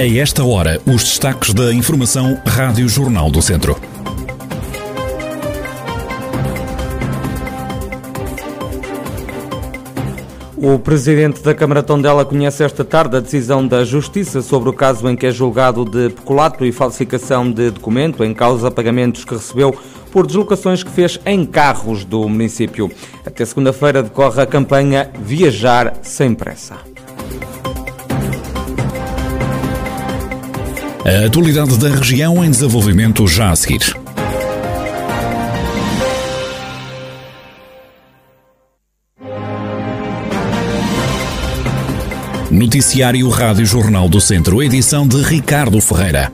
A esta hora, os destaques da Informação Rádio Jornal do Centro. O presidente da Câmara Tondela conhece esta tarde a decisão da Justiça sobre o caso em que é julgado de peculato e falsificação de documento em causa pagamentos que recebeu por deslocações que fez em carros do município. Até segunda-feira decorre a campanha Viajar Sem Pressa. A atualidade da região em desenvolvimento já a seguir. Noticiário Rádio Jornal do Centro, edição de Ricardo Ferreira.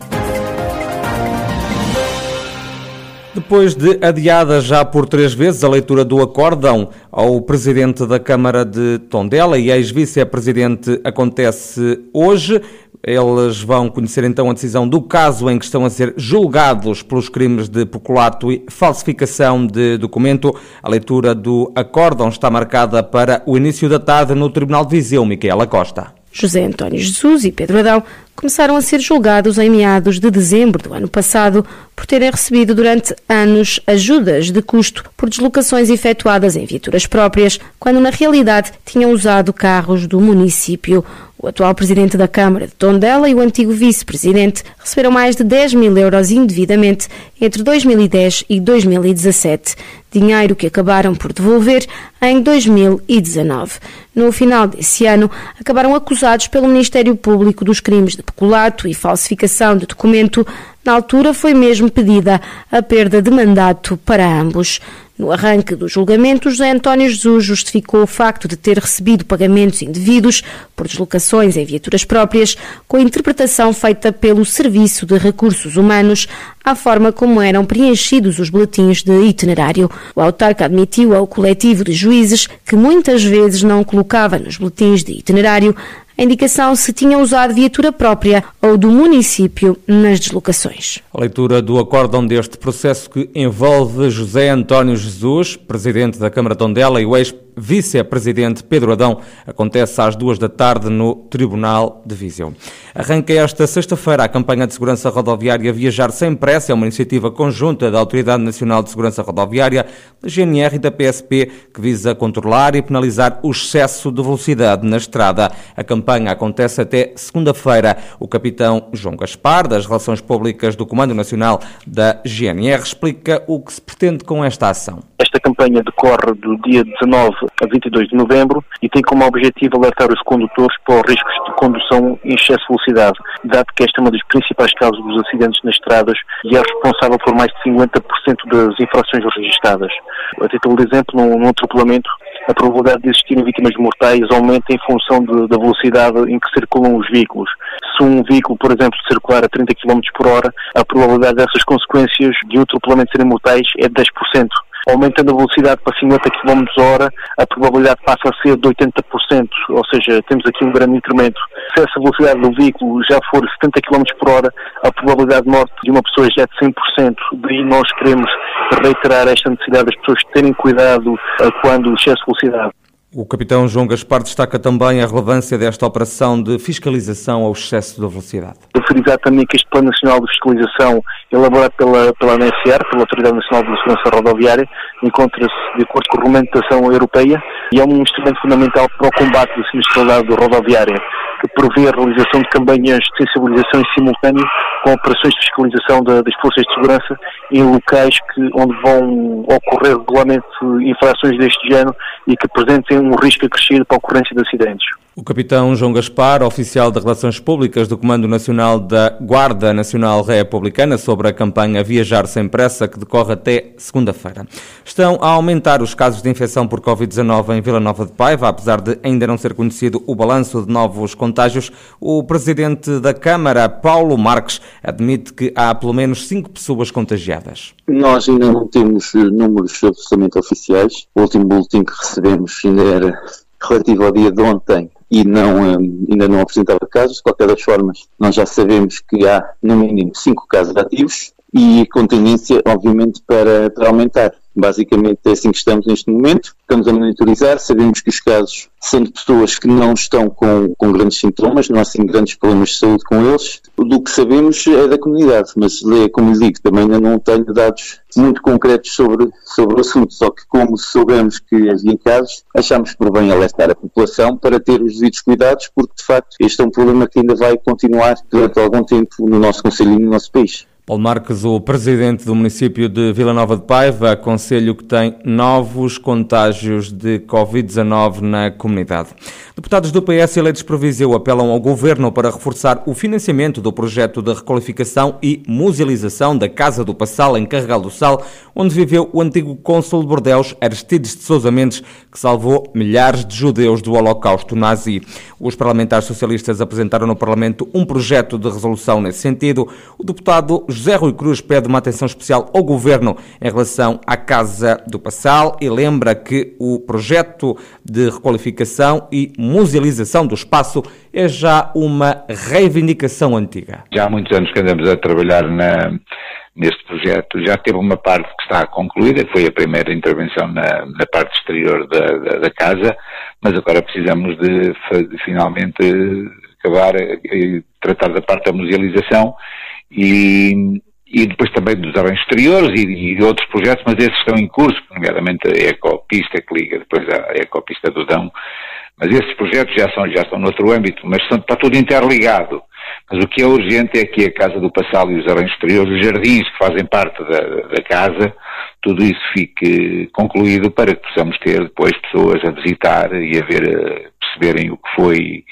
Depois de adiada já por três vezes a leitura do acórdão ao Presidente da Câmara de Tondela e ex-Vice-Presidente acontece hoje. Eles vão conhecer então a decisão do caso em que estão a ser julgados pelos crimes de peculato e falsificação de documento. A leitura do acórdão está marcada para o início da tarde no Tribunal de Viseu, Micaela Costa. José António Jesus e Pedro Adão começaram a ser julgados em meados de dezembro do ano passado por terem recebido durante anos ajudas de custo por deslocações efetuadas em viaturas próprias, quando na realidade tinham usado carros do município. O atual presidente da Câmara de Tondela e o antigo vice-presidente receberam mais de 10 mil euros indevidamente entre 2010 e 2017, dinheiro que acabaram por devolver em 2019. No final desse ano, acabaram acusados pelo Ministério Público dos crimes de peculato e falsificação de documento. Na altura, foi mesmo pedida a perda de mandato para ambos. No arranque do julgamento, José António Jesus justificou o facto de ter recebido pagamentos indevidos por deslocações em viaturas próprias, com a interpretação feita pelo Serviço de Recursos Humanos à forma como eram preenchidos os boletins de itinerário. O autarca admitiu ao coletivo de juízes que muitas vezes não colocava nos boletins de itinerário a indicação se tinha usado viatura própria ou do município nas deslocações. A leitura do acórdão deste processo que envolve José António Jesus, presidente da Câmara Tondela e o ex vice-presidente Pedro Adão acontece às duas da tarde no Tribunal de Viseu. Arranca esta sexta-feira a campanha de segurança rodoviária Viajar Sem Pressa, é uma iniciativa conjunta da Autoridade Nacional de Segurança Rodoviária, da GNR e da PSP, que visa controlar e penalizar o excesso de velocidade na estrada. A campanha acontece até segunda-feira. O capitão João Gaspar, das Relações Públicas do Comando Nacional da GNR, explica o que se pretende com esta ação. Esta campanha decorre do dia 19 a 22 de novembro e tem como objetivo alertar os condutores para os riscos de condução em excesso de velocidade, dado que esta é uma das principais causas dos acidentes nas estradas e é responsável por mais de 50% das infrações registradas. A título de exemplo, num, atropelamento, a probabilidade de existirem vítimas mortais aumenta em função de, da velocidade em que circulam os veículos. Se um veículo, por exemplo, circular a 30 km por hora, a probabilidade dessas consequências de um atropelamento serem mortais é de 10% aumentando a velocidade para 50 km hora, a probabilidade passa a ser de 80%, ou seja, temos aqui um grande incremento. Se essa velocidade do veículo já for 70 km por hora, a probabilidade de morte de uma pessoa já é de 100%. Daí nós queremos reiterar esta necessidade das pessoas terem cuidado quando excesso de velocidade. O capitão João Gaspar destaca também a relevância desta operação de fiscalização ao excesso da velocidade. Referir também que este Plano Nacional de Fiscalização, elaborado pela, pela ANSR, pela Autoridade Nacional de Segurança Rodoviária, encontra-se de acordo com a regulamentação europeia e é um instrumento fundamental para o combate da sinistralidade rodoviária que prevê a realização de campanhas de sensibilização em simultâneo com operações de fiscalização da, das forças de segurança em locais que, onde vão ocorrer regularmente infrações deste género e que apresentem um risco acrescido para a ocorrência de acidentes. O capitão João Gaspar, oficial de Relações Públicas do Comando Nacional da Guarda Nacional Republicana, sobre a campanha Viajar Sem Pressa, que decorre até segunda-feira. Estão a aumentar os casos de infecção por Covid-19 em Vila Nova de Paiva, apesar de ainda não ser conhecido o balanço de novos contágios. O presidente da Câmara, Paulo Marques, admite que há pelo menos cinco pessoas contagiadas. Nós ainda não temos números absolutamente oficiais. O último boletim que recebemos ainda era relativo ao dia de ontem e não, um, ainda não apresentava casos. De qualquer das formas, nós já sabemos que há, no mínimo, cinco casos ativos e com tendência, obviamente, para, para aumentar. Basicamente é assim que estamos neste momento. Estamos a monitorizar, sabemos que os casos são de pessoas que não estão com, com grandes sintomas, não há assim grandes problemas de saúde com eles. Do que sabemos é da comunidade, mas como lhe digo, também ainda não tenho dados muito concretos sobre, sobre o assunto, só que como soubemos que havia casos, achámos por bem alertar a população para ter os devidos cuidados, porque de facto este é um problema que ainda vai continuar durante algum tempo no nosso Conselho e no nosso país. Paulo Marques, o presidente do município de Vila Nova de Paiva, aconselho que tem novos contágios de Covid-19 na comunidade. Deputados do PS eleitos por Viseu apelam ao governo para reforçar o financiamento do projeto de requalificação e musealização da Casa do Passal, em Carregal do Sal, onde viveu o antigo cônsul de Bordeus, Aristides de Sousa Mendes, que salvou milhares de judeus do Holocausto nazi. Os parlamentares socialistas apresentaram no Parlamento um projeto de resolução nesse sentido. O deputado José Rui Cruz pede uma atenção especial ao Governo em relação à Casa do Passal e lembra que o projeto de requalificação e musealização do espaço é já uma reivindicação antiga. Já há muitos anos que andamos a trabalhar na, neste projeto. Já teve uma parte que está concluída, que foi a primeira intervenção na, na parte exterior da, da, da, casa, mas agora precisamos de, de finalmente acabar e tratar da parte da musealização e, e depois também dos arranjos exteriores e, e, outros projetos, mas esses estão em curso, nomeadamente a ecopista que liga depois à ecopista do Dão, mas esses projetos já são, já estão noutro âmbito, mas são, está tudo interligado. Mas o que é urgente é que a Casa do Passal e os arranjos exteriores, os jardins que fazem parte da, da casa, tudo isso fique concluído para que possamos ter depois pessoas a visitar e a ver, a perceberem o que foi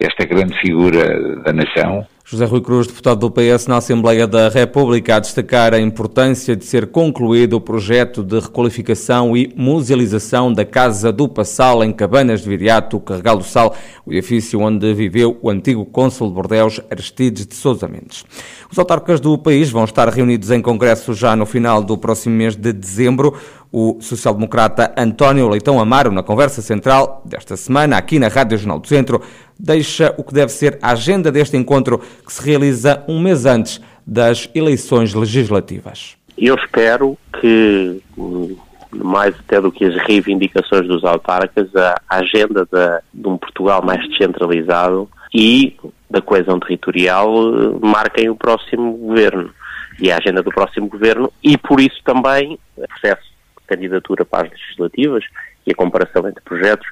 esta grande figura da nação José Rui Cruz, deputado do PS na Assembleia da República, a destacar a importância de ser concluído o projeto de requalificação e musealização da Casa do Passal em Cabanas de Viriato, Carregal do Sal, o edifício onde viveu o antigo cônsul de Bordeus, Aristides de Sousa Mendes. Os autarcas do país vão estar reunidos em congresso já no final do próximo mês de dezembro. O social-democrata António Leitão Amaro, na conversa central desta semana, aqui na Rádio Jornal do Centro, deixa o que deve ser a agenda deste encontro que se realiza um mês antes das eleições legislativas. Eu espero que, mais até do que as reivindicações dos autarcas, a agenda de, de um Portugal mais descentralizado e da coesão territorial marquem o próximo governo e a agenda do próximo governo e por isso também o processo candidatura para as legislativas e a comparação entre projetos,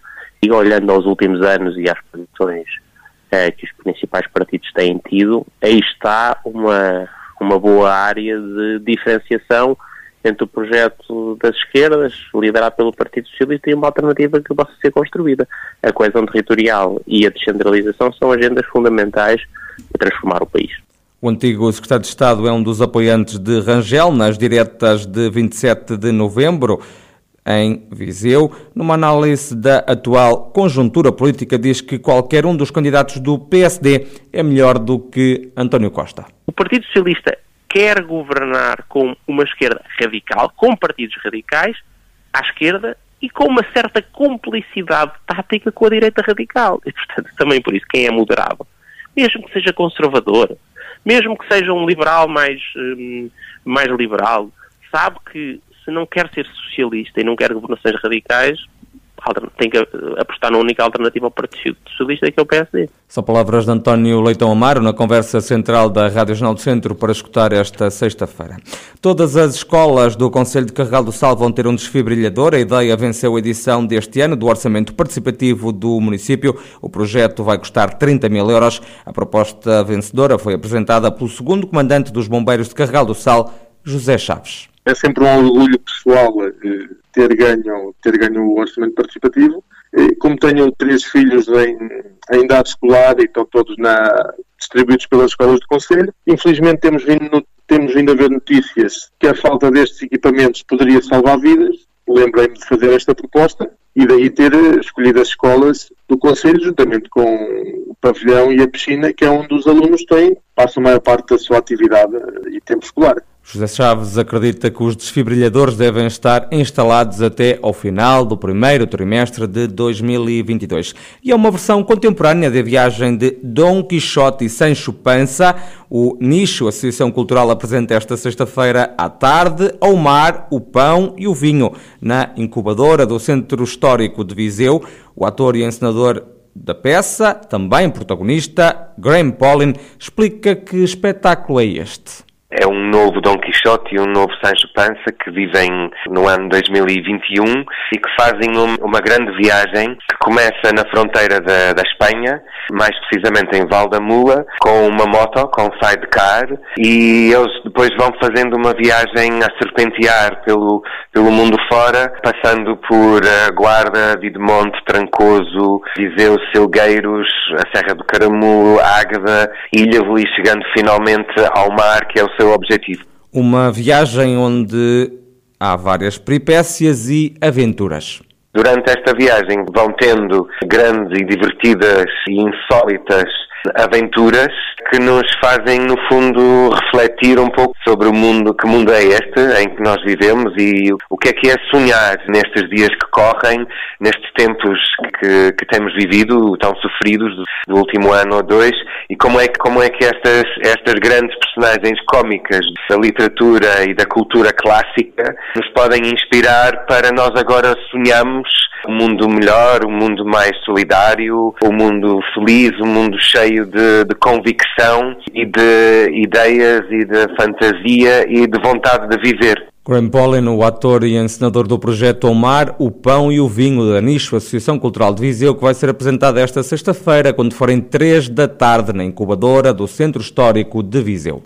e olhando aos últimos anos e às posições eh, que os principais partidos têm tido, aí está uma, uma boa área de diferenciação entre o projeto das esquerdas, liderado pelo Partido Socialista, e uma alternativa que possa ser construída. A coesão territorial e a descentralização são agendas fundamentais para transformar o país. O antigo secretário de Estado é um dos apoiantes de Rangel nas diretas de 27 de novembro em Viseu. Numa análise da atual conjuntura política, diz que qualquer um dos candidatos do PSD é melhor do que António Costa. O Partido Socialista quer governar com uma esquerda radical, com partidos radicais à esquerda e com uma certa complicidade tática com a direita radical. E, portanto, também por isso, quem é moderado, mesmo que seja conservador, mesmo que seja um liberal mais, um, mais liberal, sabe que se não quer ser socialista e não quer governações radicais, tem que apostar na única alternativa ao Partido Socialista, que é o PSD. São palavras de António Leitão Amaro na conversa central da Rádio Jornal do Centro para escutar esta sexta-feira. Todas as escolas do Conselho de Carregal do Sal vão ter um desfibrilhador. A ideia venceu a edição deste ano do Orçamento Participativo do município. O projeto vai custar 30 mil euros. A proposta vencedora foi apresentada pelo segundo comandante dos Bombeiros de Carregal do Sal, José Chaves. É sempre um orgulho pessoal eh, ter ganho, ter ganho o orçamento participativo. Como tenho três filhos em, em idade escolar e estão todos na, distribuídos pelas escolas do Conselho, infelizmente temos vindo, temos vindo a ver notícias que a falta destes equipamentos poderia salvar vidas. Lembrei-me de fazer esta proposta e daí ter escolhido as escolas do Conselho, juntamente com o pavilhão e a piscina, que é onde os alunos têm, passam a maior parte da sua atividade e tempo escolar. José Chaves acredita que os desfibrilhadores devem estar instalados até ao final do primeiro trimestre de 2022. E é uma versão contemporânea da viagem de Dom Quixote e Sancho Panza. O Nicho, a Associação Cultural, apresenta esta sexta-feira à tarde ao mar, o pão e o vinho na incubadora do Centro Histórico de Viseu. O ator e encenador da peça, também protagonista, Graham Paulin, explica que espetáculo é este é um novo Dom Quixote e um novo Sancho Panza que vivem no ano 2021 e que fazem uma grande viagem que começa na fronteira da, da Espanha, mais precisamente em Valdamula, com uma moto, com um sidecar, e eles depois vão fazendo uma viagem a serpentear pelo, pelo mundo fora, passando por uh, Guarda, Videmonte, Trancoso, Viseu, Silgueiros, a Serra do Caramulo, Águeda, Ilha e chegando finalmente ao mar, que é o seu objetivo. Uma viagem onde há várias peripécias e aventuras. Durante esta viagem vão tendo grandes e divertidas e insólitas aventuras que nos fazem, no fundo, refletir um pouco sobre o mundo, que mundo é este em que nós vivemos e o que é que é sonhar nestes dias que correm, nestes tempos que, que temos vivido, tão sofridos do, do, último ano ou dois, e como é que, como é que estas, estas grandes personagens cómicas da literatura e da cultura clássica nos podem inspirar para nós agora sonharmos um mundo melhor, um mundo mais solidário, um mundo feliz, um mundo cheio de, de convicção e de ideias e de fantasia e de vontade de viver. Graham Paulin, o ator e encenador do projeto Omar, O Pão e o Vinho da Nicho, Associação Cultural de Viseu, que vai ser apresentado esta sexta-feira, quando forem três da tarde, na incubadora do Centro Histórico de Viseu.